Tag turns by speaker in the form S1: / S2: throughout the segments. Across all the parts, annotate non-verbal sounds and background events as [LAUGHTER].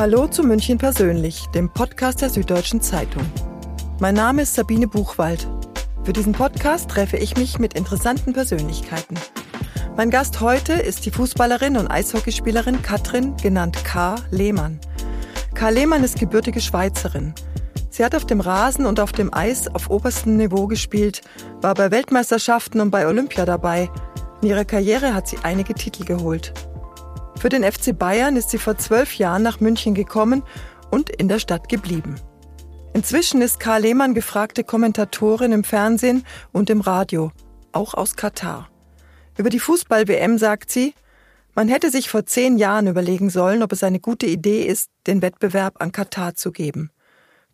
S1: Hallo zu München persönlich, dem Podcast der Süddeutschen Zeitung. Mein Name ist Sabine Buchwald. Für diesen Podcast treffe ich mich mit interessanten Persönlichkeiten. Mein Gast heute ist die Fußballerin und Eishockeyspielerin Katrin, genannt K. Lehmann. K. Lehmann ist gebürtige Schweizerin. Sie hat auf dem Rasen und auf dem Eis auf oberstem Niveau gespielt, war bei Weltmeisterschaften und bei Olympia dabei. In ihrer Karriere hat sie einige Titel geholt. Für den FC Bayern ist sie vor zwölf Jahren nach München gekommen und in der Stadt geblieben. Inzwischen ist Karl Lehmann gefragte Kommentatorin im Fernsehen und im Radio, auch aus Katar. Über die Fußball-WM sagt sie, man hätte sich vor zehn Jahren überlegen sollen, ob es eine gute Idee ist, den Wettbewerb an Katar zu geben.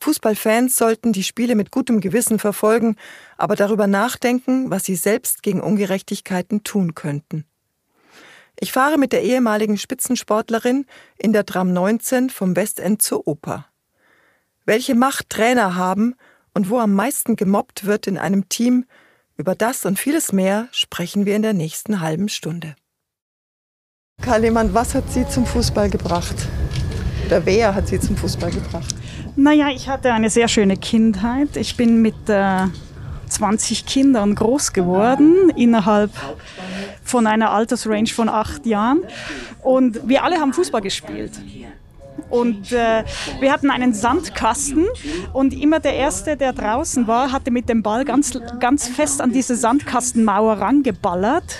S1: Fußballfans sollten die Spiele mit gutem Gewissen verfolgen, aber darüber nachdenken, was sie selbst gegen Ungerechtigkeiten tun könnten. Ich fahre mit der ehemaligen Spitzensportlerin in der Tram 19 vom Westend zur Oper. Welche Macht Trainer haben und wo am meisten gemobbt wird in einem Team, über das und vieles mehr sprechen wir in der nächsten halben Stunde. Karl Lehmann, was hat Sie zum Fußball gebracht? Oder wer hat Sie zum Fußball gebracht?
S2: Naja, ich hatte eine sehr schöne Kindheit. Ich bin mit äh, 20 Kindern groß geworden innerhalb von einer Altersrange von acht Jahren. Und wir alle haben Fußball gespielt. Und äh, wir hatten einen Sandkasten und immer der Erste, der draußen war, hatte mit dem Ball ganz, ganz fest an diese Sandkastenmauer rangeballert.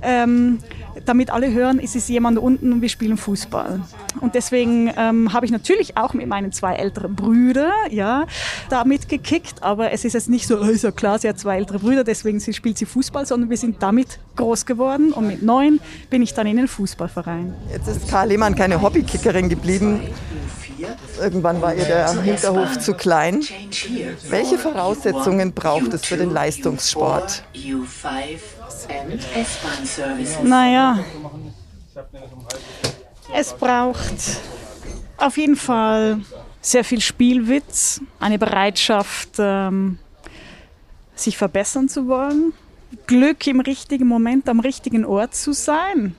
S2: Ähm, damit alle hören, es ist jemand unten und wir spielen Fußball. Und deswegen ähm, habe ich natürlich auch mit meinen zwei älteren Brüdern ja, da mitgekickt, aber es ist jetzt nicht so, oh, ist ja klar, sie hat zwei ältere Brüder, deswegen spielt sie Fußball, sondern wir sind damit groß geworden und mit neun bin ich dann in den Fußballverein.
S1: Jetzt ist Karl Lehmann keine Hobbykickerin geblieben. Irgendwann war ihr der Hinterhof zu klein. Welche Voraussetzungen braucht es für den Leistungssport?
S2: Naja, es braucht auf jeden Fall sehr viel Spielwitz, eine Bereitschaft, ähm, sich verbessern zu wollen, Glück im richtigen Moment am richtigen Ort zu sein.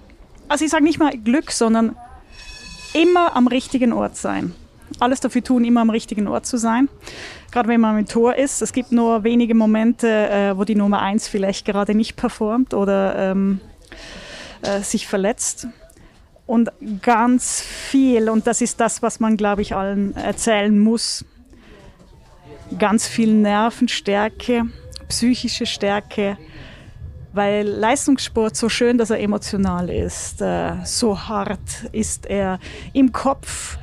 S2: Also ich sage nicht mal Glück, sondern immer am richtigen Ort sein. Alles dafür tun, immer am richtigen Ort zu sein. Gerade wenn man im Tor ist. Es gibt nur wenige Momente, äh, wo die Nummer eins vielleicht gerade nicht performt oder ähm, äh, sich verletzt. Und ganz viel, und das ist das, was man, glaube ich, allen erzählen muss, ganz viel Nervenstärke, psychische Stärke, weil Leistungssport so schön, dass er emotional ist, äh, so hart ist er im Kopf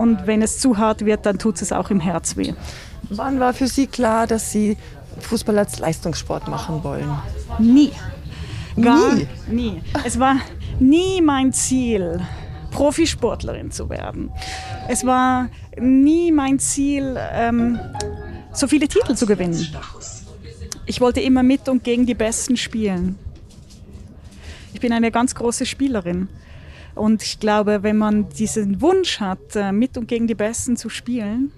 S2: und wenn es zu hart wird, dann tut es auch im Herz weh.
S1: Wann war für Sie klar, dass Sie Fußball als Leistungssport machen wollen?
S2: Nie. Gar nie. nie. Es war nie mein Ziel, Profisportlerin zu werden. Es war nie mein Ziel, ähm, so viele Titel zu gewinnen. Ich wollte immer mit und gegen die Besten spielen. Ich bin eine ganz große Spielerin. Und ich glaube, wenn man diesen Wunsch hat, äh, mit und gegen die Besten zu spielen,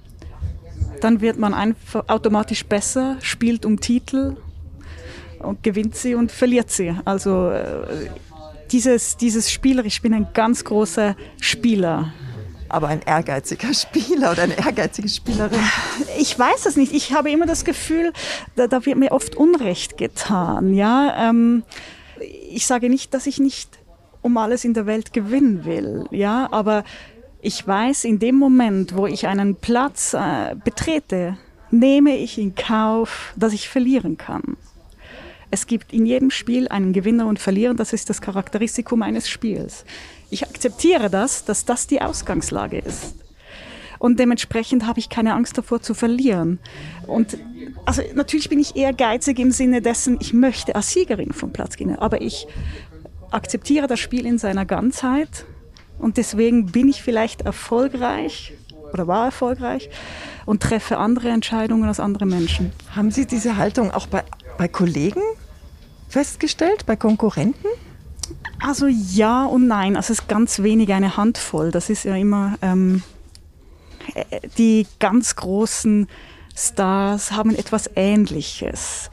S2: dann wird man einfach automatisch besser, spielt um Titel und gewinnt sie und verliert sie. Also äh, dieses, dieses Spieler, ich bin ein ganz großer Spieler.
S1: Aber ein ehrgeiziger Spieler oder eine ehrgeizige Spielerin?
S2: Ich weiß es nicht. Ich habe immer das Gefühl, da, da wird mir oft Unrecht getan. Ja, ähm, ich sage nicht, dass ich nicht um alles in der Welt gewinnen will. Ja, aber ich weiß, in dem Moment, wo ich einen Platz äh, betrete, nehme ich in Kauf, dass ich verlieren kann. Es gibt in jedem Spiel einen Gewinner und Verlierer, das ist das Charakteristikum eines Spiels. Ich akzeptiere das, dass das die Ausgangslage ist. Und dementsprechend habe ich keine Angst davor zu verlieren. Und also natürlich bin ich eher geizig im Sinne dessen, ich möchte als Siegerin vom Platz gehen, aber ich akzeptiere das Spiel in seiner Ganzheit und deswegen bin ich vielleicht erfolgreich oder war erfolgreich und treffe andere Entscheidungen als andere Menschen.
S1: Haben Sie diese Haltung auch bei, bei Kollegen festgestellt, bei Konkurrenten?
S2: Also ja und nein. Also es ist ganz wenig eine Handvoll. Das ist ja immer ähm, äh, die ganz großen Stars haben etwas Ähnliches.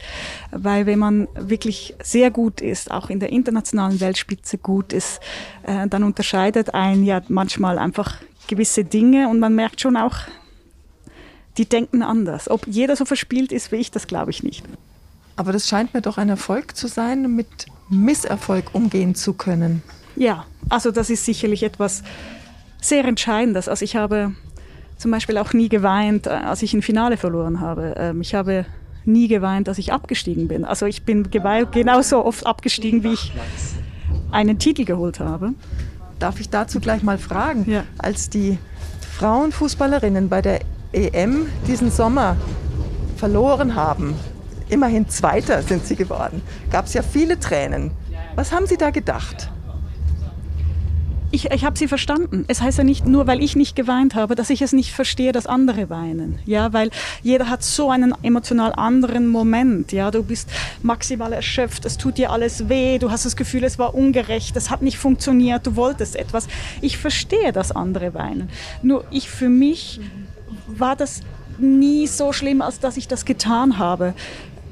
S2: Weil wenn man wirklich sehr gut ist, auch in der internationalen Weltspitze gut ist, äh, dann unterscheidet ein ja manchmal einfach gewisse Dinge und man merkt schon auch, die denken anders. Ob jeder so verspielt ist wie ich, das glaube ich nicht.
S1: Aber das scheint mir doch ein Erfolg zu sein, mit Misserfolg umgehen zu können.
S2: Ja, also das ist sicherlich etwas sehr Entscheidendes. Also ich habe zum Beispiel auch nie geweint, äh, als ich ein Finale verloren habe. Ähm, ich habe nie geweint, dass ich abgestiegen bin. Also ich bin genauso oft abgestiegen, wie ich einen Titel geholt habe.
S1: Darf ich dazu gleich mal fragen? Ja. Als die Frauenfußballerinnen bei der EM diesen Sommer verloren haben, immerhin Zweiter sind sie geworden, gab es ja viele Tränen. Was haben Sie da gedacht?
S2: Ich, ich habe sie verstanden. Es heißt ja nicht nur, weil ich nicht geweint habe, dass ich es nicht verstehe, dass andere weinen. Ja, weil jeder hat so einen emotional anderen Moment. Ja, du bist maximal erschöpft, es tut dir alles weh, du hast das Gefühl, es war ungerecht, es hat nicht funktioniert, du wolltest etwas. Ich verstehe, dass andere weinen. Nur ich für mich war das nie so schlimm, als dass ich das getan habe.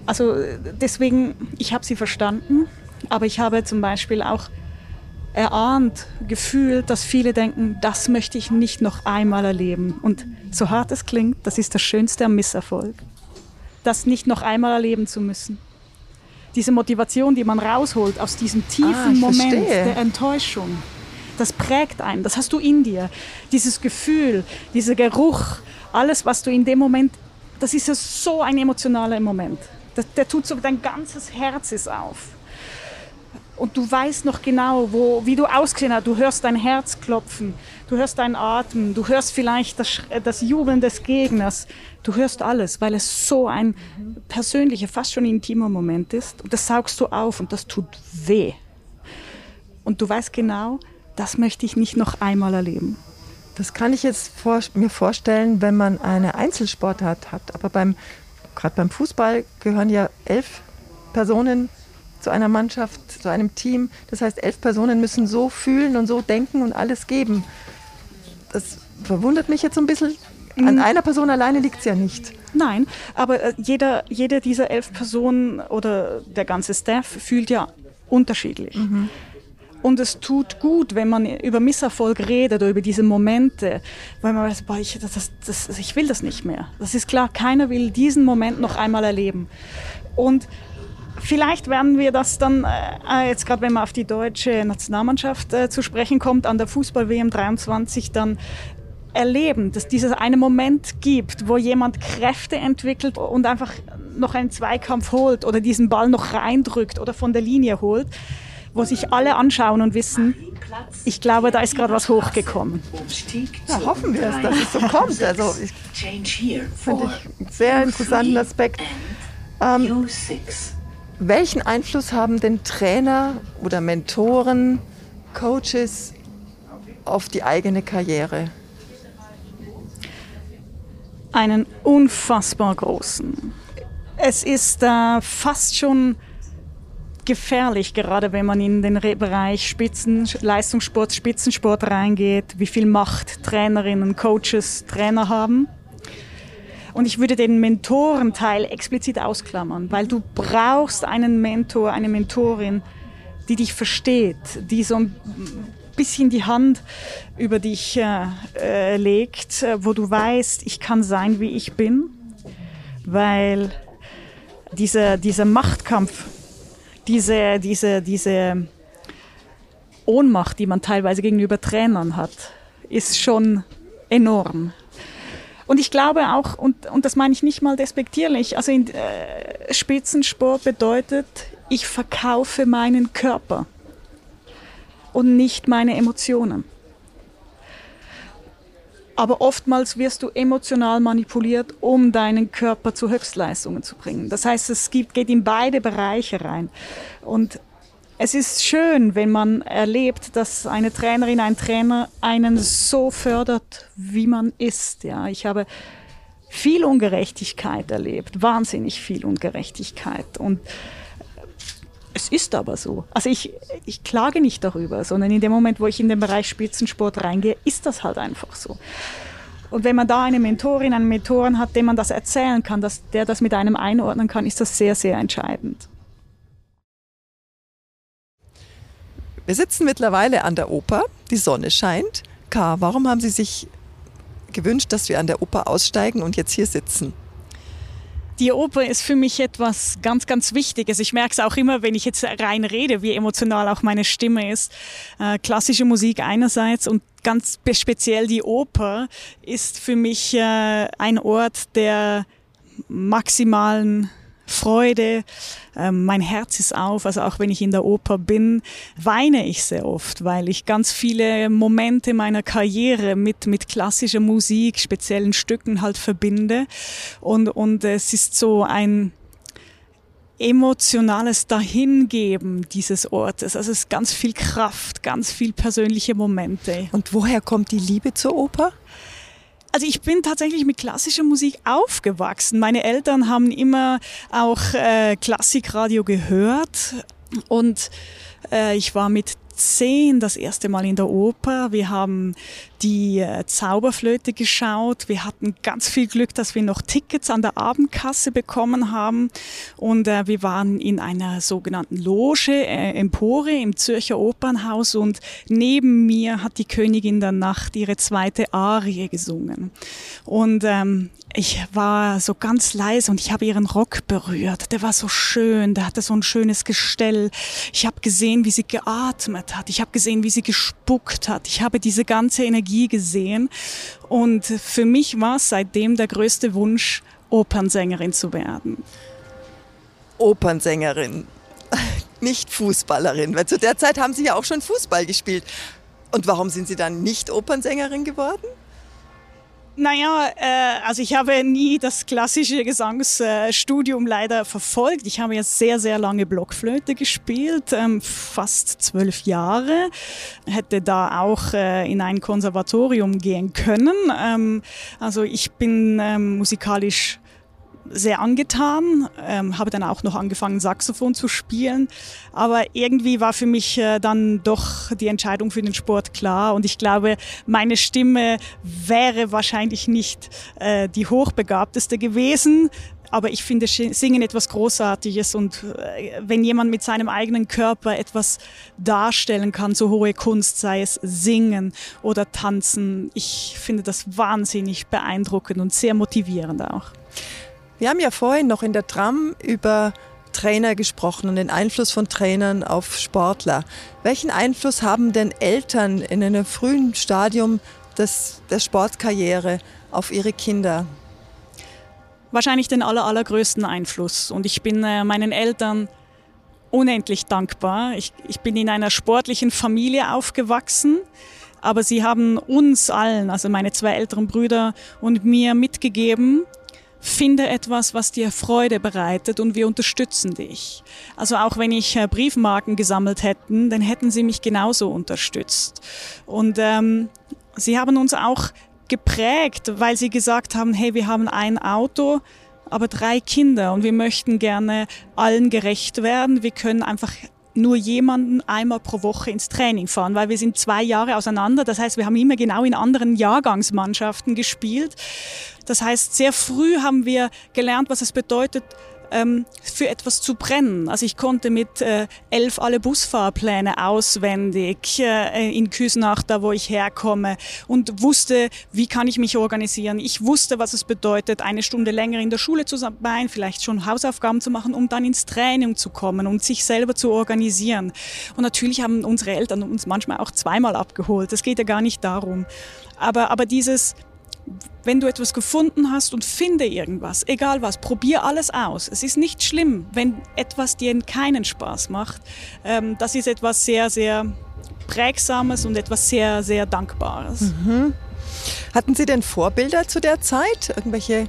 S2: Also deswegen, ich habe sie verstanden, aber ich habe zum Beispiel auch erahnt, gefühlt, dass viele denken, das möchte ich nicht noch einmal erleben. Und so hart es klingt, das ist das Schönste am Misserfolg. Das nicht noch einmal erleben zu müssen. Diese Motivation, die man rausholt aus diesem tiefen ah, Moment verstehe. der Enttäuschung, das prägt einen, das hast du in dir. Dieses Gefühl, dieser Geruch, alles, was du in dem Moment, das ist ja so ein emotionaler Moment. Das, der tut so, dein ganzes Herz ist auf und du weißt noch genau, wo, wie du ausgesehen hast. Du hörst dein Herz klopfen, du hörst deinen Atem, du hörst vielleicht das, das Jubeln des Gegners. Du hörst alles, weil es so ein persönlicher, fast schon intimer Moment ist. Und das saugst du auf und das tut weh. Und du weißt genau, das möchte ich nicht noch einmal erleben.
S1: Das kann ich jetzt vor, mir vorstellen, wenn man eine Einzelsportart hat. Aber beim, gerade beim Fußball gehören ja elf Personen zu einer Mannschaft, zu einem Team. Das heißt, elf Personen müssen so fühlen und so denken und alles geben. Das verwundert mich jetzt so ein bisschen. An mhm. einer Person alleine liegt es ja nicht.
S2: Nein, aber äh, jeder, jede dieser elf Personen oder der ganze Staff fühlt ja unterschiedlich. Mhm. Und es tut gut, wenn man über Misserfolg redet oder über diese Momente, weil man weiß, boah, ich, das, das, ich will das nicht mehr. Das ist klar, keiner will diesen Moment noch einmal erleben. Und Vielleicht werden wir das dann, äh, jetzt gerade wenn man auf die deutsche Nationalmannschaft äh, zu sprechen kommt, an der Fußball-WM 23 dann erleben, dass dieses eine Moment gibt, wo jemand Kräfte entwickelt und einfach noch einen Zweikampf holt oder diesen Ball noch reindrückt oder von der Linie holt, wo sich alle anschauen und wissen, ich glaube, da ist gerade was hochgekommen.
S1: Ja, hoffen wir es, dass es so kommt. Also ich finde ich einen sehr interessanten Aspekt. Ähm, welchen Einfluss haben denn Trainer oder Mentoren, Coaches auf die eigene Karriere?
S2: Einen unfassbar großen. Es ist äh, fast schon gefährlich, gerade wenn man in den Bereich Spitzen, Leistungssport, Spitzensport reingeht, wie viel Macht Trainerinnen, Coaches, Trainer haben. Und ich würde den Mentorenteil explizit ausklammern, weil du brauchst einen Mentor, eine Mentorin, die dich versteht, die so ein bisschen die Hand über dich äh, äh, legt, wo du weißt, ich kann sein, wie ich bin, weil dieser, dieser Machtkampf, diese, diese, diese Ohnmacht, die man teilweise gegenüber Trainern hat, ist schon enorm. Und ich glaube auch, und, und das meine ich nicht mal despektierlich, also in, äh, Spitzensport bedeutet, ich verkaufe meinen Körper und nicht meine Emotionen. Aber oftmals wirst du emotional manipuliert, um deinen Körper zu Höchstleistungen zu bringen. Das heißt, es gibt, geht in beide Bereiche rein. Und es ist schön, wenn man erlebt, dass eine Trainerin, ein Trainer einen so fördert, wie man ist. Ja, ich habe viel Ungerechtigkeit erlebt, wahnsinnig viel Ungerechtigkeit und es ist aber so. Also ich, ich klage nicht darüber, sondern in dem Moment, wo ich in den Bereich Spitzensport reingehe, ist das halt einfach so. Und wenn man da eine Mentorin, einen Mentoren hat, dem man das erzählen kann, dass der das mit einem einordnen kann, ist das sehr, sehr entscheidend.
S1: Wir sitzen mittlerweile an der Oper, die Sonne scheint, K. Warum haben Sie sich gewünscht, dass wir an der Oper aussteigen und jetzt hier sitzen?
S2: Die Oper ist für mich etwas ganz, ganz Wichtiges. Ich merke es auch immer, wenn ich jetzt rein rede, wie emotional auch meine Stimme ist. Äh, klassische Musik einerseits und ganz speziell die Oper ist für mich äh, ein Ort der maximalen Freude, ähm, mein Herz ist auf. Also auch wenn ich in der Oper bin, weine ich sehr oft, weil ich ganz viele Momente meiner Karriere mit, mit klassischer Musik, speziellen Stücken halt verbinde. Und, und es ist so ein, emotionales Dahingeben dieses Ortes. Also es ist ganz viel Kraft, ganz viel persönliche Momente.
S1: Und woher kommt die Liebe zur Oper?
S2: Also ich bin tatsächlich mit klassischer Musik aufgewachsen. Meine Eltern haben immer auch äh, Klassikradio gehört und äh, ich war mit zehn das erste Mal in der Oper. Wir haben die äh, Zauberflöte geschaut. Wir hatten ganz viel Glück, dass wir noch Tickets an der Abendkasse bekommen haben. Und äh, wir waren in einer sogenannten Loge, äh, Empore im Zürcher Opernhaus. Und neben mir hat die Königin der Nacht ihre zweite Arie gesungen. Und ähm, ich war so ganz leise und ich habe ihren Rock berührt. Der war so schön, der hatte so ein schönes Gestell. Ich habe gesehen, wie sie geatmet hat. Ich habe gesehen, wie sie gespuckt hat. Ich habe diese ganze Energie gesehen. Und für mich war es seitdem der größte Wunsch, Opernsängerin zu werden.
S1: Opernsängerin, [LAUGHS] nicht Fußballerin, weil zu der Zeit haben Sie ja auch schon Fußball gespielt. Und warum sind Sie dann nicht Opernsängerin geworden?
S2: Naja, äh, also ich habe nie das klassische Gesangsstudium leider verfolgt. Ich habe ja sehr, sehr lange Blockflöte gespielt, ähm, fast zwölf Jahre. Hätte da auch äh, in ein Konservatorium gehen können. Ähm, also ich bin ähm, musikalisch sehr angetan, ähm, habe dann auch noch angefangen, Saxophon zu spielen. Aber irgendwie war für mich äh, dann doch die Entscheidung für den Sport klar. Und ich glaube, meine Stimme wäre wahrscheinlich nicht äh, die hochbegabteste gewesen. Aber ich finde Singen etwas Großartiges und äh, wenn jemand mit seinem eigenen Körper etwas darstellen kann, so hohe Kunst, sei es Singen oder Tanzen, ich finde das wahnsinnig beeindruckend und sehr motivierend auch.
S1: Wir haben ja vorhin noch in der Tram über Trainer gesprochen und den Einfluss von Trainern auf Sportler. Welchen Einfluss haben denn Eltern in einem frühen Stadium des, der Sportkarriere auf ihre Kinder?
S2: Wahrscheinlich den aller, allergrößten Einfluss. Und ich bin äh, meinen Eltern unendlich dankbar. Ich, ich bin in einer sportlichen Familie aufgewachsen, aber sie haben uns allen, also meine zwei älteren Brüder und mir mitgegeben, finde etwas, was dir Freude bereitet und wir unterstützen dich. Also auch wenn ich äh, Briefmarken gesammelt hätten, dann hätten sie mich genauso unterstützt. Und ähm, sie haben uns auch geprägt, weil sie gesagt haben, hey, wir haben ein Auto, aber drei Kinder und wir möchten gerne allen gerecht werden. Wir können einfach nur jemanden einmal pro Woche ins Training fahren, weil wir sind zwei Jahre auseinander. Das heißt, wir haben immer genau in anderen Jahrgangsmannschaften gespielt. Das heißt, sehr früh haben wir gelernt, was es bedeutet, ähm, für etwas zu brennen. Also ich konnte mit äh, elf alle Busfahrpläne auswendig äh, in Küsnach, da wo ich herkomme und wusste, wie kann ich mich organisieren. Ich wusste, was es bedeutet, eine Stunde länger in der Schule zu sein, vielleicht schon Hausaufgaben zu machen, um dann ins Training zu kommen und sich selber zu organisieren. Und natürlich haben unsere Eltern uns manchmal auch zweimal abgeholt. Das geht ja gar nicht darum. Aber, aber dieses, wenn du etwas gefunden hast und finde irgendwas, egal was, probier alles aus. Es ist nicht schlimm, wenn etwas dir keinen Spaß macht. Ähm, das ist etwas sehr, sehr Prägsames und etwas sehr, sehr Dankbares. Mhm.
S1: Hatten Sie denn Vorbilder zu der Zeit? Irgendwelche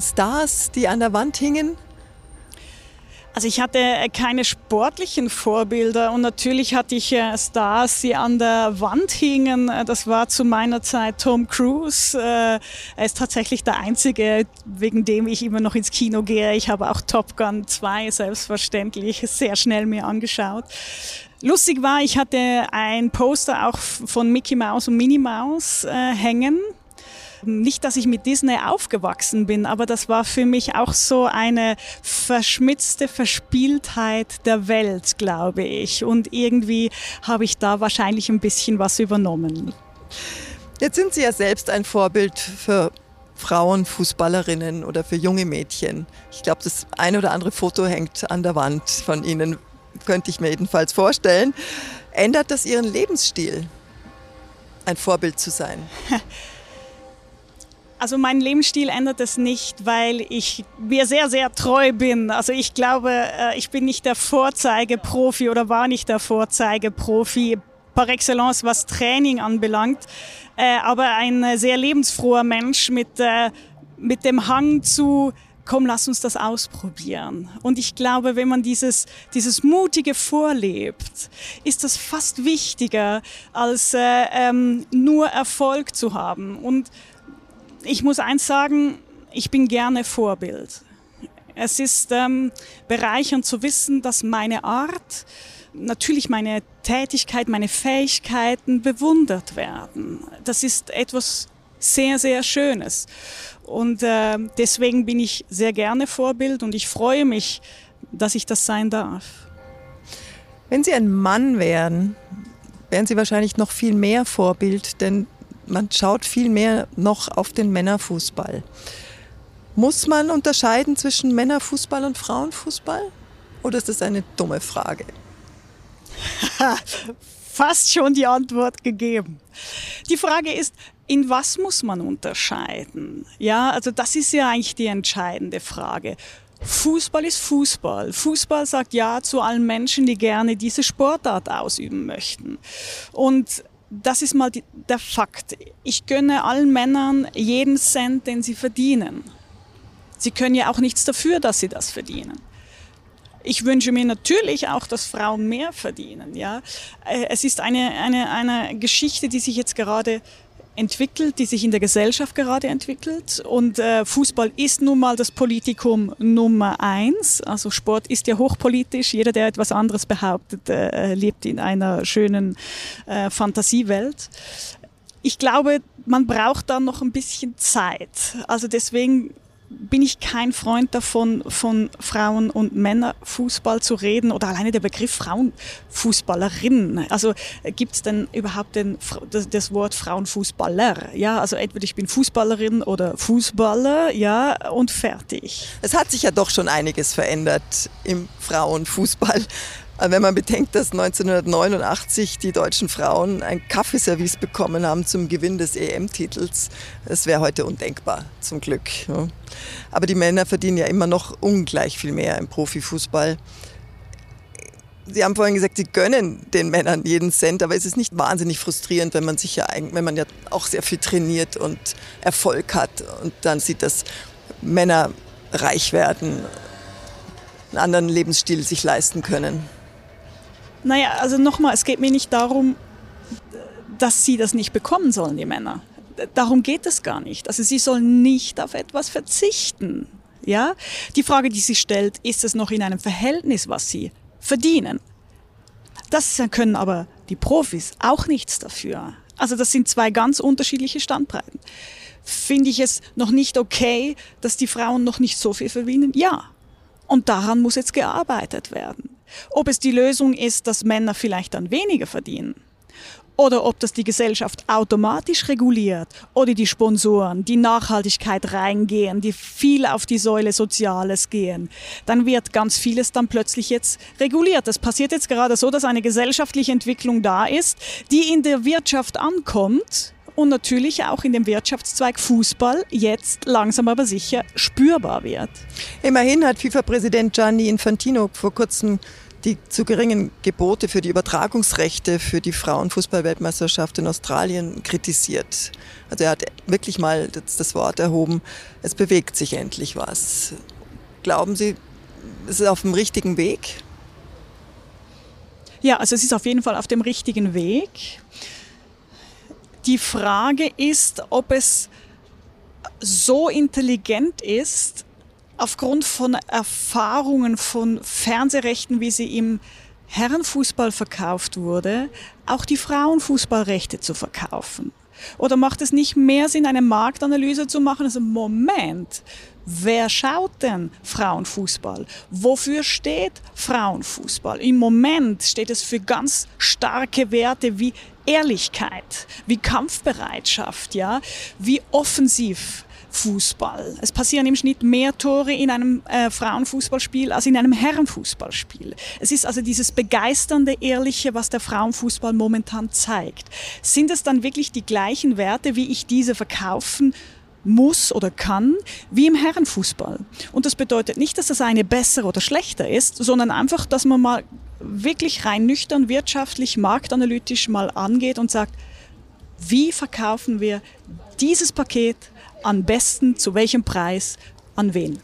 S1: Stars, die an der Wand hingen?
S2: Also ich hatte äh, keine sportlichen Vorbilder und natürlich hatte ich äh, Stars, die an der Wand hingen. Äh, das war zu meiner Zeit Tom Cruise. Er ist tatsächlich der Einzige, wegen dem ich immer noch ins Kino gehe. Ich habe auch Top Gun 2 selbstverständlich sehr schnell mir angeschaut. Lustig war, ich hatte ein Poster auch von Mickey Mouse und Minnie Mouse hängen nicht, dass ich mit Disney aufgewachsen bin, aber das war für mich auch so eine verschmitzte Verspieltheit der Welt, glaube ich. Und irgendwie habe ich da wahrscheinlich ein bisschen was übernommen.
S1: Jetzt sind Sie ja selbst ein Vorbild für Frauenfußballerinnen oder für junge Mädchen. Ich glaube, das eine oder andere Foto hängt an der Wand von Ihnen, könnte ich mir jedenfalls vorstellen. Ändert das Ihren Lebensstil, ein Vorbild zu sein? [LAUGHS]
S2: Also mein Lebensstil ändert es nicht, weil ich mir sehr, sehr treu bin. Also ich glaube, äh, ich bin nicht der Vorzeigeprofi oder war nicht der Vorzeigeprofi par excellence, was Training anbelangt, äh, aber ein sehr lebensfroher Mensch mit, äh, mit dem Hang zu, komm, lass uns das ausprobieren. Und ich glaube, wenn man dieses, dieses Mutige vorlebt, ist das fast wichtiger, als äh, ähm, nur Erfolg zu haben. Und ich muss eins sagen, ich bin gerne Vorbild. Es ist ähm, bereichernd zu wissen, dass meine Art, natürlich meine Tätigkeit, meine Fähigkeiten bewundert werden. Das ist etwas sehr, sehr Schönes. Und äh, deswegen bin ich sehr gerne Vorbild und ich freue mich, dass ich das sein darf.
S1: Wenn Sie ein Mann wären, wären Sie wahrscheinlich noch viel mehr Vorbild, denn man schaut viel mehr noch auf den Männerfußball. Muss man unterscheiden zwischen Männerfußball und Frauenfußball? Oder ist das eine dumme Frage? [LAUGHS]
S2: Fast schon die Antwort gegeben. Die Frage ist, in was muss man unterscheiden? Ja, also das ist ja eigentlich die entscheidende Frage. Fußball ist Fußball. Fußball sagt ja zu allen Menschen, die gerne diese Sportart ausüben möchten. Und das ist mal die, der Fakt. Ich gönne allen Männern jeden Cent, den sie verdienen. Sie können ja auch nichts dafür, dass sie das verdienen. Ich wünsche mir natürlich auch, dass Frauen mehr verdienen. Ja, äh, es ist eine, eine, eine Geschichte, die sich jetzt gerade entwickelt, die sich in der Gesellschaft gerade entwickelt. Und äh, Fußball ist nun mal das Politikum Nummer eins. Also Sport ist ja hochpolitisch. Jeder, der etwas anderes behauptet, äh, lebt in einer schönen äh, Fantasiewelt. Ich glaube, man braucht da noch ein bisschen Zeit. Also deswegen bin ich kein Freund davon, von Frauen- und Männerfußball zu reden oder alleine der Begriff Frauenfußballerin. Also äh, gibt es denn überhaupt den, das, das, Wort Frauenfußballer? Ja, also entweder ich bin Fußballerin oder Fußballer, ja, und fertig.
S1: Es hat sich ja doch schon einiges verändert im Frauenfußball. Wenn man bedenkt, dass 1989 die deutschen Frauen ein Kaffeeservice bekommen haben zum Gewinn des EM-Titels, das wäre heute undenkbar, zum Glück. Aber die Männer verdienen ja immer noch ungleich viel mehr im Profifußball. Sie haben vorhin gesagt, Sie gönnen den Männern jeden Cent, aber es ist nicht wahnsinnig frustrierend, wenn man sich ja, wenn man ja auch sehr viel trainiert und Erfolg hat und dann sieht, dass Männer reich werden, einen anderen Lebensstil sich leisten können.
S2: Naja, also nochmal, es geht mir nicht darum, dass sie das nicht bekommen sollen, die Männer. Darum geht es gar nicht. Also sie sollen nicht auf etwas verzichten. Ja? Die Frage, die sie stellt, ist es noch in einem Verhältnis, was sie verdienen? Das können aber die Profis auch nichts dafür. Also das sind zwei ganz unterschiedliche Standbreiten. Finde ich es noch nicht okay, dass die Frauen noch nicht so viel verdienen? Ja. Und daran muss jetzt gearbeitet werden. Ob es die Lösung ist, dass Männer vielleicht dann weniger verdienen oder ob das die Gesellschaft automatisch reguliert oder die Sponsoren, die Nachhaltigkeit reingehen, die viel auf die Säule Soziales gehen, dann wird ganz vieles dann plötzlich jetzt reguliert. Es passiert jetzt gerade so, dass eine gesellschaftliche Entwicklung da ist, die in der Wirtschaft ankommt und natürlich auch in dem Wirtschaftszweig Fußball jetzt langsam aber sicher spürbar wird.
S1: Immerhin hat FIFA-Präsident Gianni Infantino vor kurzem die zu geringen Gebote für die Übertragungsrechte für die Frauenfußballweltmeisterschaft in Australien kritisiert. Also er hat wirklich mal das, Wort erhoben, es bewegt sich endlich was. Glauben Sie, es ist auf dem richtigen Weg?
S2: Ja, also es ist auf jeden Fall auf dem richtigen Weg. Die Frage ist, ob es so intelligent ist, aufgrund von Erfahrungen von Fernsehrechten, wie sie im Herrenfußball verkauft wurde, auch die Frauenfußballrechte zu verkaufen. Oder macht es nicht mehr Sinn, eine Marktanalyse zu machen? Also Moment, wer schaut denn Frauenfußball? Wofür steht Frauenfußball? Im Moment steht es für ganz starke Werte wie Ehrlichkeit, wie Kampfbereitschaft, ja, wie offensiv Fußball. Es passieren im Schnitt mehr Tore in einem äh, Frauenfußballspiel als in einem Herrenfußballspiel. Es ist also dieses begeisternde, ehrliche, was der Frauenfußball momentan zeigt. Sind es dann wirklich die gleichen Werte, wie ich diese verkaufen muss oder kann, wie im Herrenfußball. Und das bedeutet nicht, dass das eine besser oder schlechter ist, sondern einfach, dass man mal wirklich rein nüchtern, wirtschaftlich, marktanalytisch mal angeht und sagt, wie verkaufen wir dieses Paket am besten, zu welchem Preis, an wen.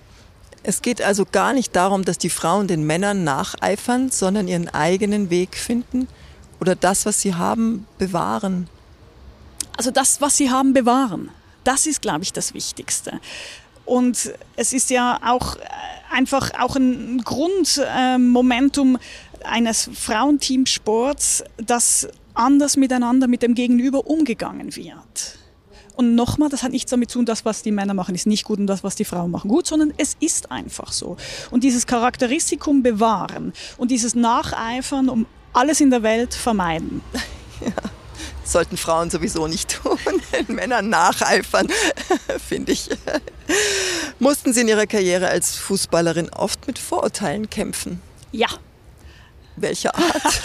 S1: Es geht also gar nicht darum, dass die Frauen den Männern nacheifern, sondern ihren eigenen Weg finden oder das, was sie haben, bewahren.
S2: Also das, was sie haben, bewahren. Das ist, glaube ich, das Wichtigste. Und es ist ja auch äh, einfach auch ein Grundmomentum eines Frauenteamsports, dass anders miteinander mit dem Gegenüber umgegangen wird. Und nochmal, das hat nichts damit zu tun, das, was die Männer machen, ist nicht gut und das, was die Frauen machen, gut, sondern es ist einfach so. Und dieses Charakteristikum bewahren und dieses Nacheifern um alles in der Welt vermeiden. [LAUGHS]
S1: Ja, sollten Frauen sowieso nicht tun, [LAUGHS] Männern nacheifern, [LAUGHS] finde ich. Mussten Sie in Ihrer Karriere als Fußballerin oft mit Vorurteilen kämpfen?
S2: Ja.
S1: Welcher Art?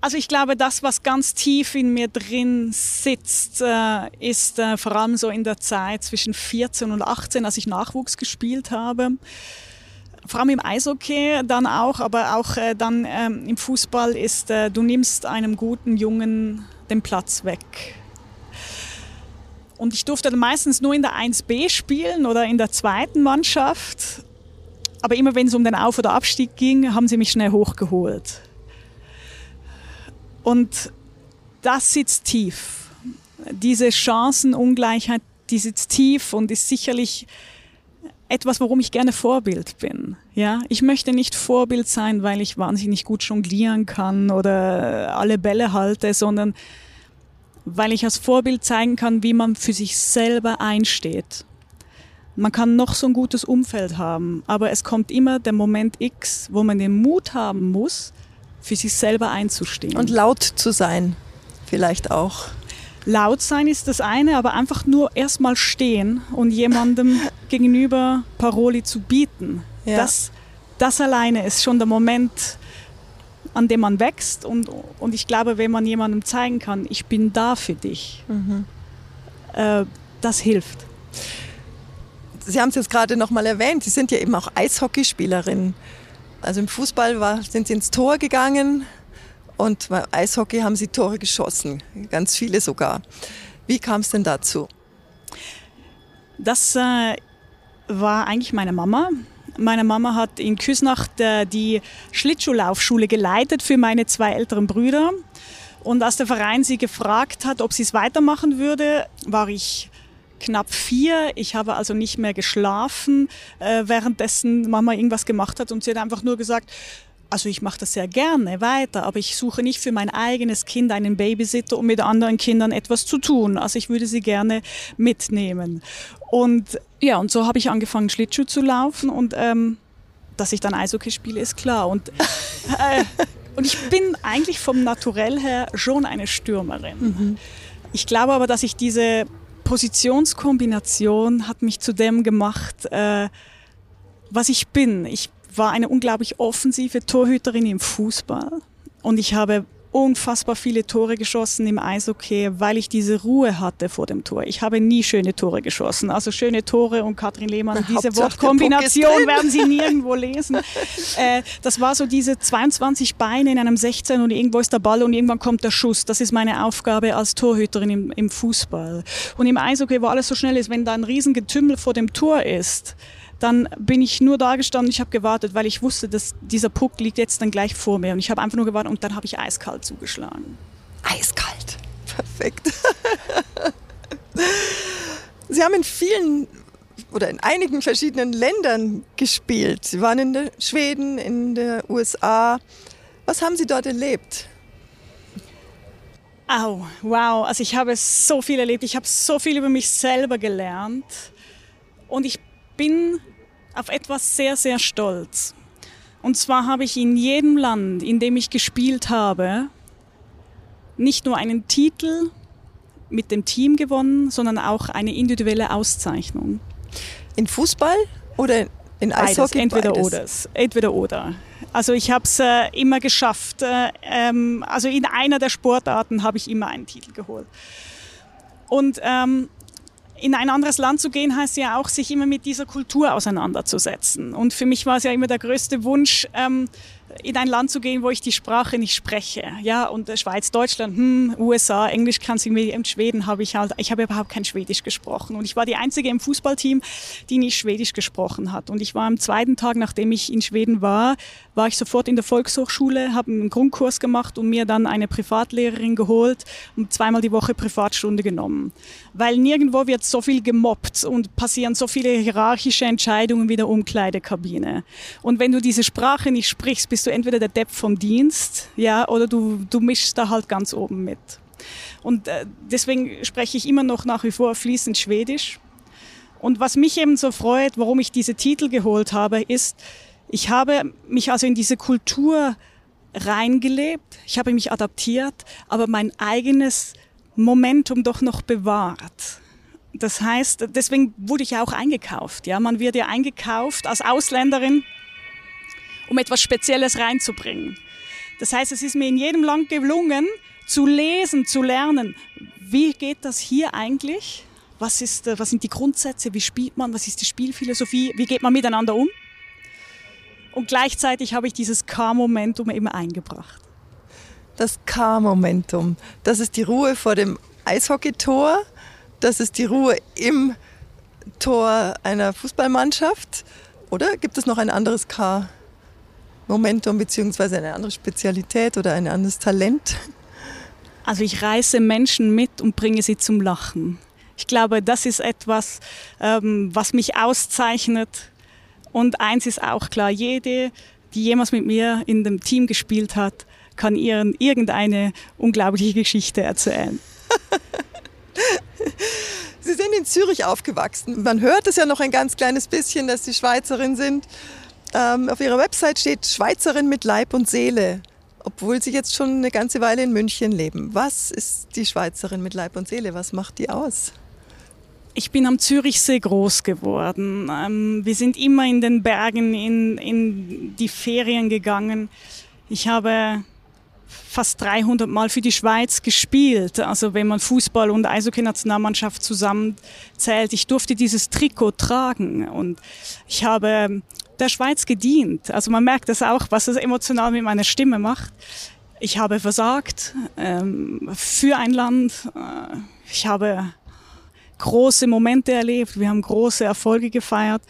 S2: Also ich glaube, das, was ganz tief in mir drin sitzt, äh, ist äh, vor allem so in der Zeit zwischen 14 und 18, als ich Nachwuchs gespielt habe. Vor allem im Eishockey dann auch, aber auch äh, dann ähm, im Fußball ist, du nimmst einem guten Jungen den Platz weg. Und ich durfte dann meistens nur in der 1B spielen oder in der zweiten Mannschaft. Aber immer wenn es um den Auf- oder Abstieg ging, haben sie mich schnell hochgeholt. Und das sitzt tief. Diese Chancenungleichheit, die sitzt tief und ist sicherlich etwas, worum ich gerne Vorbild bin. Ja, ich möchte nicht Vorbild sein, weil ich wahnsinnig gut jonglieren kann oder alle Bälle halte, sondern weil ich als Vorbild zeigen kann, wie man für sich selber einsteht. Man kann noch so ein gutes Umfeld haben, aber es kommt immer der Moment X, wo man den Mut haben muss, für sich selber einzustehen.
S1: Und laut zu sein, vielleicht auch.
S2: Laut sein ist das eine, aber einfach nur erstmal stehen und jemandem [LAUGHS] gegenüber Paroli zu bieten. Ja. Das, das alleine ist schon der Moment, an dem man wächst. Und, und ich glaube, wenn man jemandem zeigen kann, ich bin da für dich, mhm. äh, das hilft.
S1: Sie haben es jetzt gerade noch mal erwähnt, Sie sind ja eben auch Eishockeyspielerin. Also im Fußball war, sind sie ins Tor gegangen und beim Eishockey haben sie Tore geschossen, ganz viele sogar. Wie kam es denn dazu?
S2: Das äh, war eigentlich meine Mama. Meine Mama hat in Küsnacht äh, die Schlittschuhlaufschule geleitet für meine zwei älteren Brüder. Und als der Verein sie gefragt hat, ob sie es weitermachen würde, war ich knapp vier. Ich habe also nicht mehr geschlafen, äh, währenddessen Mama irgendwas gemacht hat und sie hat einfach nur gesagt, also ich mache das sehr gerne weiter, aber ich suche nicht für mein eigenes Kind einen Babysitter, um mit anderen Kindern etwas zu tun. Also ich würde sie gerne mitnehmen. Und ja, und so habe ich angefangen, Schlittschuh zu laufen und ähm, dass ich dann Eishockey spiele, ist klar. Und, äh, und ich bin eigentlich vom Naturell her schon eine Stürmerin. Mhm. Ich glaube aber, dass ich diese Positionskombination hat mich zu dem gemacht, äh, was ich bin. Ich war eine unglaublich offensive Torhüterin im Fußball und ich habe unfassbar viele Tore geschossen im Eishockey, weil ich diese Ruhe hatte vor dem Tor. Ich habe nie schöne Tore geschossen. Also schöne Tore und Katrin Lehmann, [LAUGHS] diese Hauptsache Wortkombination werden Sie nirgendwo lesen. [LAUGHS] äh, das war so diese 22 Beine in einem 16 und irgendwo ist der Ball und irgendwann kommt der Schuss. Das ist meine Aufgabe als Torhüterin im, im Fußball. Und im Eishockey, wo alles so schnell ist, wenn da ein Riesengetümmel vor dem Tor ist, dann bin ich nur da gestanden, ich habe gewartet, weil ich wusste, dass dieser Puck liegt jetzt dann gleich vor mir und ich habe einfach nur gewartet und dann habe ich eiskalt zugeschlagen.
S1: Eiskalt, perfekt. [LAUGHS] Sie haben in vielen oder in einigen verschiedenen Ländern gespielt. Sie waren in Schweden, in der USA. Was haben Sie dort erlebt?
S2: Au, wow. Also ich habe so viel erlebt. Ich habe so viel über mich selber gelernt. Und ich bin auf etwas sehr, sehr stolz. Und zwar habe ich in jedem Land, in dem ich gespielt habe, nicht nur einen Titel mit dem Team gewonnen, sondern auch eine individuelle Auszeichnung.
S1: In Fußball oder in Eishockey?
S2: Beides, entweder oder. Entweder oder. Also ich habe es äh, immer geschafft. Äh, ähm, also in einer der Sportarten habe ich immer einen Titel geholt. Und ähm, in ein anderes Land zu gehen, heißt ja auch, sich immer mit dieser Kultur auseinanderzusetzen. Und für mich war es ja immer der größte Wunsch, ähm, in ein Land zu gehen, wo ich die Sprache nicht spreche. Ja, und Schweiz, Deutschland, hm, USA, Englisch kann sie mir, Schweden habe ich halt, ich habe überhaupt kein Schwedisch gesprochen. Und ich war die einzige im Fußballteam, die nicht Schwedisch gesprochen hat. Und ich war am zweiten Tag, nachdem ich in Schweden war, war ich sofort in der Volkshochschule, habe einen Grundkurs gemacht und mir dann eine Privatlehrerin geholt und zweimal die Woche Privatstunde genommen. Weil nirgendwo wird so viel gemobbt und passieren so viele hierarchische Entscheidungen wie der Umkleidekabine. Und wenn du diese Sprache nicht sprichst, bist du entweder der Depp vom Dienst, ja, oder du, du mischst da halt ganz oben mit. Und äh, deswegen spreche ich immer noch nach wie vor fließend Schwedisch. Und was mich eben so freut, warum ich diese Titel geholt habe, ist, ich habe mich also in diese Kultur reingelebt, ich habe mich adaptiert, aber mein eigenes Momentum doch noch bewahrt. Das heißt, deswegen wurde ich ja auch eingekauft. Ja, man wird ja eingekauft als Ausländerin, um etwas Spezielles reinzubringen. Das heißt, es ist mir in jedem Land gelungen, zu lesen, zu lernen, wie geht das hier eigentlich? Was, ist, was sind die Grundsätze? Wie spielt man? Was ist die Spielphilosophie? Wie geht man miteinander um? Und gleichzeitig habe ich dieses K-Momentum immer eingebracht.
S1: Das K-Momentum, das ist die Ruhe vor dem Eishockeytor, das ist die Ruhe im Tor einer Fußballmannschaft. Oder gibt es noch ein anderes K-Momentum beziehungsweise eine andere Spezialität oder ein anderes Talent?
S2: Also ich reiße Menschen mit und bringe sie zum Lachen. Ich glaube, das ist etwas, ähm, was mich auszeichnet und eins ist auch klar, jede, die jemals mit mir in dem Team gespielt hat, kann ihren irgendeine unglaubliche Geschichte erzählen. [LAUGHS]
S1: Sie sind in Zürich aufgewachsen. Man hört es ja noch ein ganz kleines bisschen, dass Sie Schweizerin sind. Ähm, auf Ihrer Website steht Schweizerin mit Leib und Seele, obwohl Sie jetzt schon eine ganze Weile in München leben. Was ist die Schweizerin mit Leib und Seele? Was macht die aus?
S2: Ich bin am Zürichsee groß geworden. Ähm, wir sind immer in den Bergen in, in die Ferien gegangen. Ich habe fast 300 Mal für die Schweiz gespielt. Also wenn man Fußball und Eishockey-Nationalmannschaft zusammenzählt. Ich durfte dieses Trikot tragen und ich habe der Schweiz gedient. Also man merkt das auch, was es emotional mit meiner Stimme macht. Ich habe versagt ähm, für ein Land. Äh, ich habe große Momente erlebt, wir haben große Erfolge gefeiert.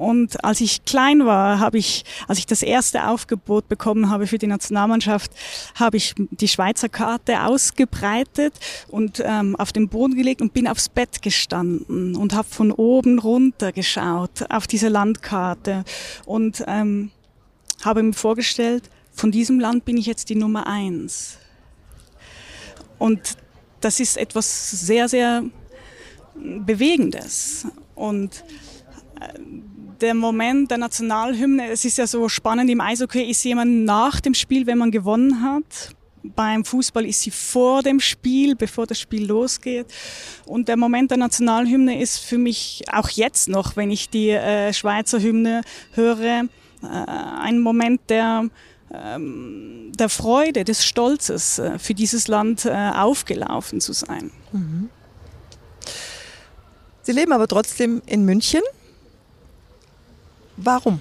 S2: Und als ich klein war, habe ich, als ich das erste Aufgebot bekommen habe für die Nationalmannschaft, habe ich die Schweizer Karte ausgebreitet und ähm, auf den Boden gelegt und bin aufs Bett gestanden und habe von oben runter geschaut auf diese Landkarte und ähm, habe mir vorgestellt, von diesem Land bin ich jetzt die Nummer eins. Und das ist etwas sehr, sehr Bewegendes. Und äh, der Moment der Nationalhymne, es ist ja so spannend, im Eishockey ist jemand nach dem Spiel, wenn man gewonnen hat. Beim Fußball ist sie vor dem Spiel, bevor das Spiel losgeht. Und der Moment der Nationalhymne ist für mich auch jetzt noch, wenn ich die äh, Schweizer Hymne höre, äh, ein Moment der, ähm, der Freude, des Stolzes, äh, für dieses Land äh, aufgelaufen zu sein. Mhm.
S1: Sie leben aber trotzdem in München. Warum?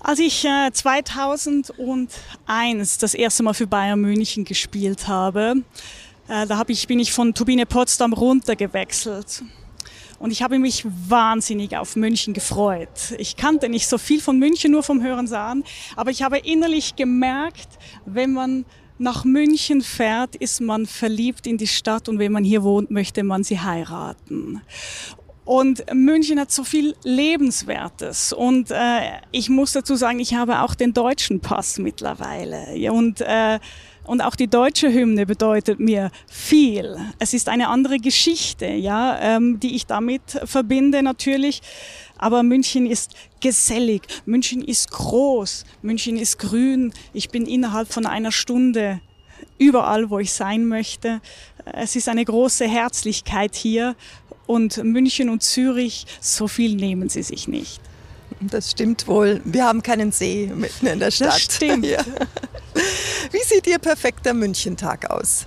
S2: Als ich äh, 2001 das erste Mal für Bayern München gespielt habe, äh, da hab ich, bin ich von Turbine Potsdam runtergewechselt. Und ich habe mich wahnsinnig auf München gefreut. Ich kannte nicht so viel von München, nur vom Hören sagen, aber ich habe innerlich gemerkt, wenn man nach München fährt, ist man verliebt in die Stadt und wenn man hier wohnt, möchte man sie heiraten. Und München hat so viel Lebenswertes. Und äh, ich muss dazu sagen, ich habe auch den deutschen Pass mittlerweile. Und äh, Und auch die deutsche Hymne bedeutet mir viel. Es ist eine andere Geschichte, ja, ähm, die ich damit verbinde natürlich. Aber München ist gesellig, München ist groß, München ist grün. Ich bin innerhalb von einer Stunde überall, wo ich sein möchte. Es ist eine große Herzlichkeit hier und München und Zürich, so viel nehmen sie sich nicht.
S1: Das stimmt wohl. Wir haben keinen See mitten in der Stadt.
S2: Das stimmt. Ja.
S1: Wie sieht Ihr perfekter Münchentag aus?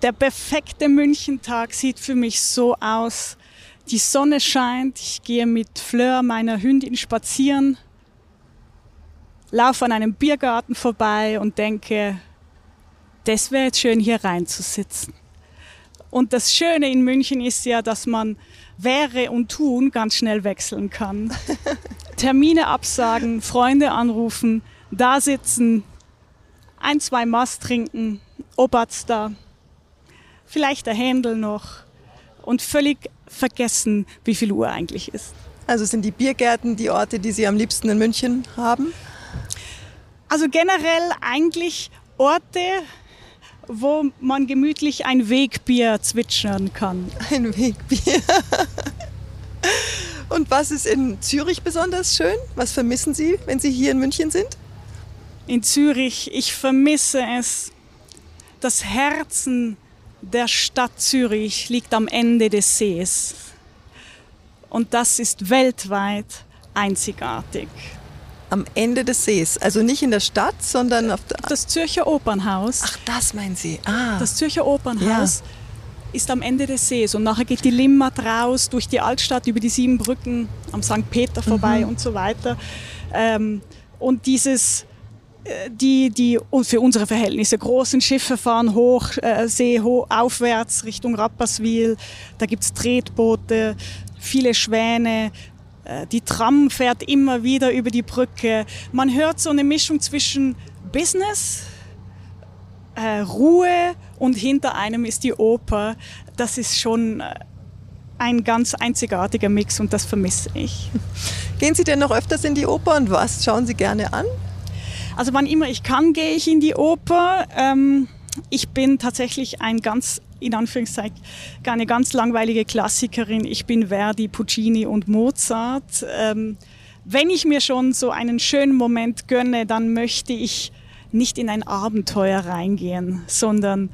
S2: Der perfekte Münchentag sieht für mich so aus. Die Sonne scheint, ich gehe mit Fleur, meiner Hündin, spazieren, laufe an einem Biergarten vorbei und denke, das wäre jetzt schön hier reinzusitzen. Und das Schöne in München ist ja, dass man wäre und tun ganz schnell wechseln kann. [LAUGHS] Termine absagen, Freunde anrufen, da sitzen, ein, zwei Maß trinken, Obatz da, vielleicht der Händel noch und völlig vergessen, wie viel Uhr eigentlich ist.
S1: Also sind die Biergärten die Orte, die Sie am liebsten in München haben?
S2: Also generell eigentlich Orte, wo man gemütlich ein Wegbier zwitschern kann.
S1: Ein Wegbier. Und was ist in Zürich besonders schön? Was vermissen Sie, wenn Sie hier in München sind?
S2: In Zürich, ich vermisse es. Das Herzen der Stadt Zürich liegt am Ende des Sees. Und das ist weltweit einzigartig
S1: am Ende des Sees. Also nicht in der Stadt, sondern auf
S2: das Zürcher Opernhaus.
S1: Ach, das meinen Sie. Ah.
S2: Das Zürcher Opernhaus ja. ist am Ende des Sees und nachher geht die Limmat raus durch die Altstadt über die sieben Brücken am St. Peter vorbei mhm. und so weiter. Ähm, und dieses äh, die, die für unsere Verhältnisse großen Schiffe fahren hoch, äh, See hoch, aufwärts Richtung Rapperswil. Da gibt es Tretboote, viele Schwäne, die Tram fährt immer wieder über die Brücke. Man hört so eine Mischung zwischen Business, äh, Ruhe und hinter einem ist die Oper. Das ist schon äh, ein ganz einzigartiger Mix und das vermisse ich. [LAUGHS]
S1: Gehen Sie denn noch öfters in die Oper und was schauen Sie gerne an?
S2: Also wann immer ich kann, gehe ich in die Oper. Ähm, ich bin tatsächlich ein ganz in Anführungszeichen eine ganz langweilige Klassikerin. Ich bin Verdi, Puccini und Mozart. Ähm, wenn ich mir schon so einen schönen Moment gönne, dann möchte ich nicht in ein Abenteuer reingehen, sondern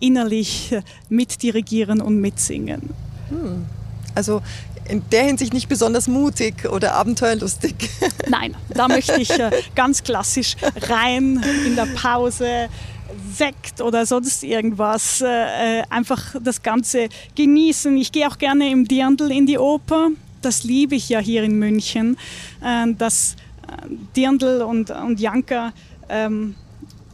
S2: innerlich mitdirigieren und mitsingen.
S1: Hm. Also in der Hinsicht nicht besonders mutig oder abenteuerlustig.
S2: Nein, da möchte ich äh, ganz klassisch rein in der Pause, Sekt oder sonst irgendwas, äh, äh, einfach das Ganze genießen. Ich gehe auch gerne im Dirndl in die Oper. Das liebe ich ja hier in München, äh, dass äh, Dirndl und, und Janka ähm,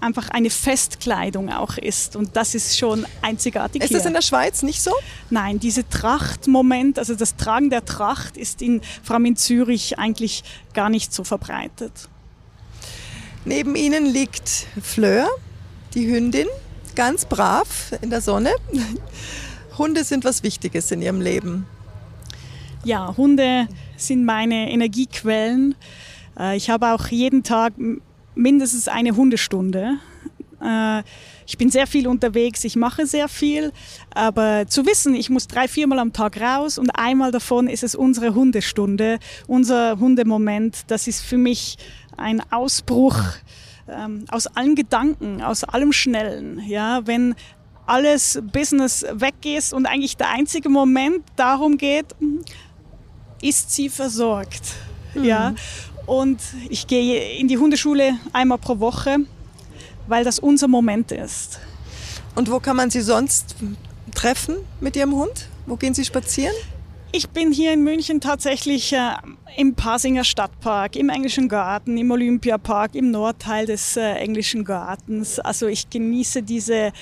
S2: einfach eine Festkleidung auch ist. Und das ist schon einzigartig.
S1: Ist
S2: hier.
S1: das in der Schweiz nicht so?
S2: Nein, diese Trachtmoment, also das Tragen der Tracht ist in, vor allem in Zürich eigentlich gar nicht so verbreitet.
S1: Neben Ihnen liegt Fleur, die Hündin, ganz brav in der Sonne. Hunde sind was Wichtiges in ihrem Leben.
S2: Ja, Hunde sind meine Energiequellen. Äh, ich habe auch jeden Tag mindestens eine Hundestunde. Äh, ich bin sehr viel unterwegs, ich mache sehr viel, aber zu wissen, ich muss drei, viermal am Tag raus und einmal davon ist es unsere Hundestunde, unser Hundemoment, das ist für mich ein Ausbruch ähm, aus allen Gedanken, aus allem Schnellen. Ja, wenn alles Business weg ist und eigentlich der einzige Moment darum geht, ist sie versorgt. Mhm. Ja, und ich gehe in die Hundeschule einmal pro Woche, weil das unser Moment ist.
S1: Und wo kann man sie sonst treffen mit ihrem Hund? Wo gehen Sie spazieren?
S2: Ich bin hier in München tatsächlich äh, im Pasinger Stadtpark, im Englischen Garten, im Olympiapark, im Nordteil des äh, Englischen Gartens. Also ich genieße diese äh,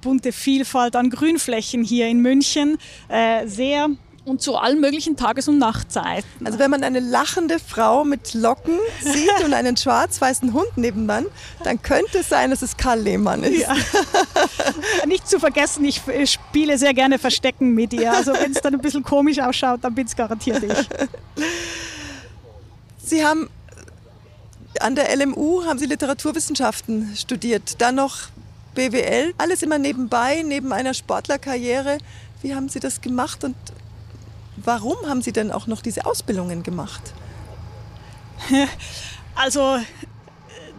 S2: bunte Vielfalt an Grünflächen hier in München äh, sehr und zu allen möglichen Tages- und Nachtzeiten.
S1: Also wenn man eine lachende Frau mit Locken [LAUGHS] sieht und einen schwarz-weißen Hund nebenan, dann könnte es sein, dass es Karl Lehmann ist. Ja. [LAUGHS]
S2: Nicht zu vergessen, ich spiele sehr gerne Verstecken mit ihr. Also wenn es dann ein bisschen komisch ausschaut, dann bin es garantiert ich.
S1: Sie haben An der LMU haben Sie Literaturwissenschaften studiert, dann noch BWL, alles immer nebenbei, neben einer Sportlerkarriere. Wie haben Sie das gemacht und warum haben Sie denn auch noch diese Ausbildungen gemacht? [LAUGHS]
S2: Also,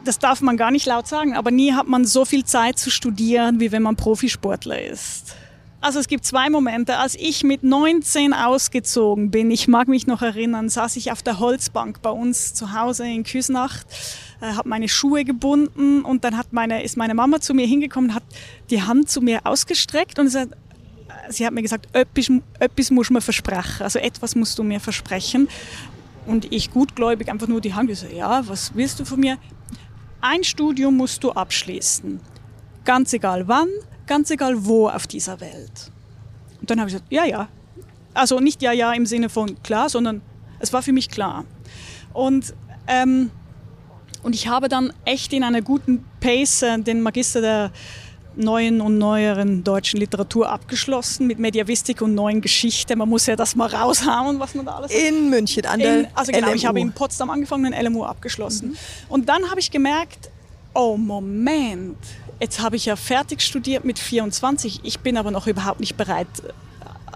S2: das darf man gar nicht laut sagen, aber nie hat man so viel Zeit zu studieren, wie wenn man Profisportler ist. Also es gibt zwei Momente. Als ich mit 19 ausgezogen bin, ich mag mich noch erinnern, saß ich auf der Holzbank bei uns zu Hause in Küsnacht, äh, habe meine Schuhe gebunden und dann hat meine, ist meine Mama zu mir hingekommen, hat die Hand zu mir ausgestreckt und gesagt, sie hat mir gesagt, etwas, etwas muss man versprechen, also etwas musst du mir versprechen. Und ich gutgläubig einfach nur die Hand gesagt, ja, was willst du von mir? Ein Studium musst du abschließen. Ganz egal wann, ganz egal wo auf dieser Welt. Und dann habe ich gesagt, ja, ja. Also nicht ja, ja im Sinne von klar, sondern es war für mich klar. Und, ähm, und ich habe dann echt in einer guten Pace äh, den Magister der neuen und neueren deutschen Literatur abgeschlossen mit Mediavistik und neuen Geschichte. Man muss ja das mal raushauen, was man da alles
S1: In München, an der in,
S2: Also genau, LMU. ich habe in Potsdam angefangen und LMU abgeschlossen. Mhm. Und dann habe ich gemerkt, oh Moment, Jetzt habe ich ja fertig studiert mit 24. Ich bin aber noch überhaupt nicht bereit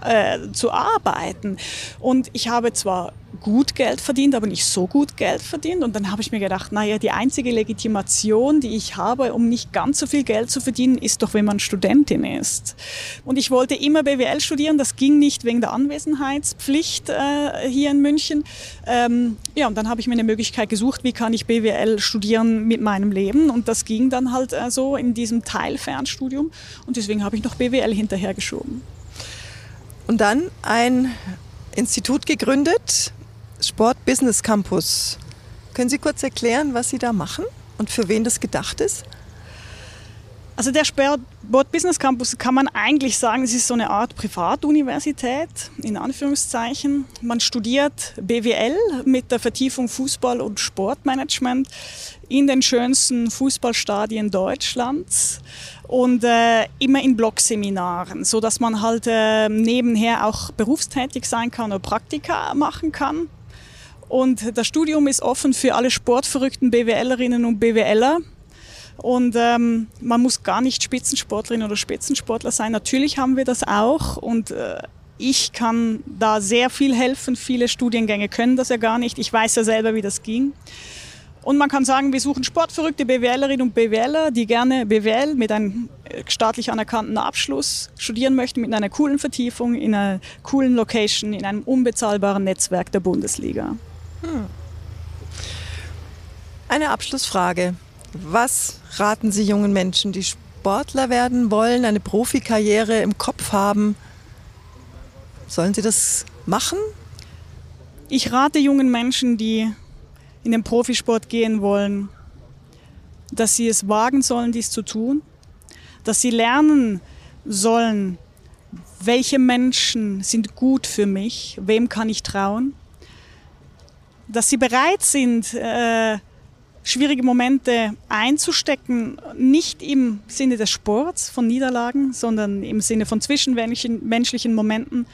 S2: äh, zu arbeiten. Und ich habe zwar gut Geld verdient, aber nicht so gut Geld verdient. Und dann habe ich mir gedacht, naja, die einzige Legitimation, die ich habe, um nicht ganz so viel Geld zu verdienen, ist doch, wenn man Studentin ist. Und ich wollte immer BWL studieren. Das ging nicht wegen der Anwesenheitspflicht äh, hier in München. Ähm, ja, und dann habe ich mir eine Möglichkeit gesucht, wie kann ich BWL studieren mit meinem Leben. Und das ging dann halt äh, so in diesem Teilfernstudium. Und deswegen habe ich noch BWL hinterhergeschoben.
S1: Und dann ein Institut gegründet, Sport Business Campus. Können Sie kurz erklären, was Sie da machen und für wen das gedacht ist?
S2: Also der Sport Business Campus kann man eigentlich sagen, es ist so eine Art Privatuniversität, in Anführungszeichen. Man studiert BWL mit der Vertiefung Fußball und Sportmanagement in den schönsten Fußballstadien Deutschlands und äh, immer in Blockseminaren, so dass man halt äh, nebenher auch berufstätig sein kann oder Praktika machen kann. Und das Studium ist offen für alle sportverrückten BWLerinnen und BWLer. Und ähm, man muss gar nicht Spitzensportlerin oder Spitzensportler sein. Natürlich haben wir das auch und äh, ich kann da sehr viel helfen. Viele Studiengänge können das ja gar nicht. Ich weiß ja selber, wie das ging. Und man kann sagen, wir suchen sportverrückte BWLerinnen und BWLer, die gerne BWL mit einem äh, staatlich anerkannten Abschluss studieren möchten, mit einer coolen Vertiefung, in einer coolen Location, in einem unbezahlbaren Netzwerk der Bundesliga. Hm.
S1: Eine Abschlussfrage. Was raten Sie jungen Menschen, die Sportler werden wollen, eine Profikarriere im Kopf haben? Sollen sie das machen?
S2: Ich rate jungen Menschen, die in den Profisport gehen wollen, dass sie es wagen sollen, dies zu tun, dass sie lernen sollen, welche Menschen sind gut für mich, wem kann ich trauen, dass sie bereit sind, äh, schwierige Momente einzustecken, nicht im Sinne des Sports von Niederlagen, sondern im Sinne von zwischenmenschlichen Momenten.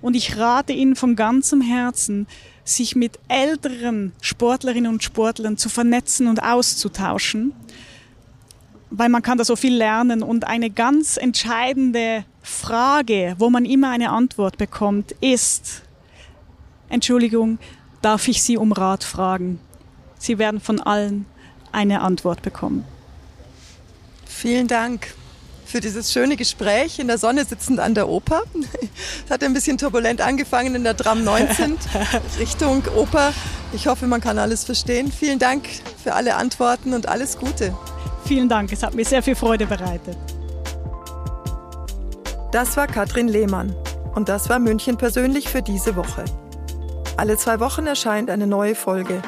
S2: Und ich rate Ihnen von ganzem Herzen, sich mit älteren Sportlerinnen und Sportlern zu vernetzen und auszutauschen, weil man kann da so viel lernen. Und eine ganz entscheidende Frage, wo man immer eine Antwort bekommt, ist, Entschuldigung, darf ich Sie um Rat fragen? Sie werden von allen eine Antwort bekommen.
S1: Vielen Dank für dieses schöne Gespräch in der Sonne sitzend an der Oper. Es hat ein bisschen turbulent angefangen in der Tram 19 [LAUGHS] Richtung Oper. Ich hoffe, man kann alles verstehen. Vielen Dank für alle Antworten und alles Gute.
S2: Vielen Dank, es hat mir sehr viel Freude bereitet.
S1: Das war Katrin Lehmann und das war München persönlich für diese Woche. Alle zwei Wochen erscheint eine neue Folge.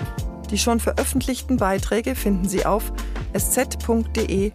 S1: Die schon veröffentlichten Beiträge finden Sie auf sz.de-podcast.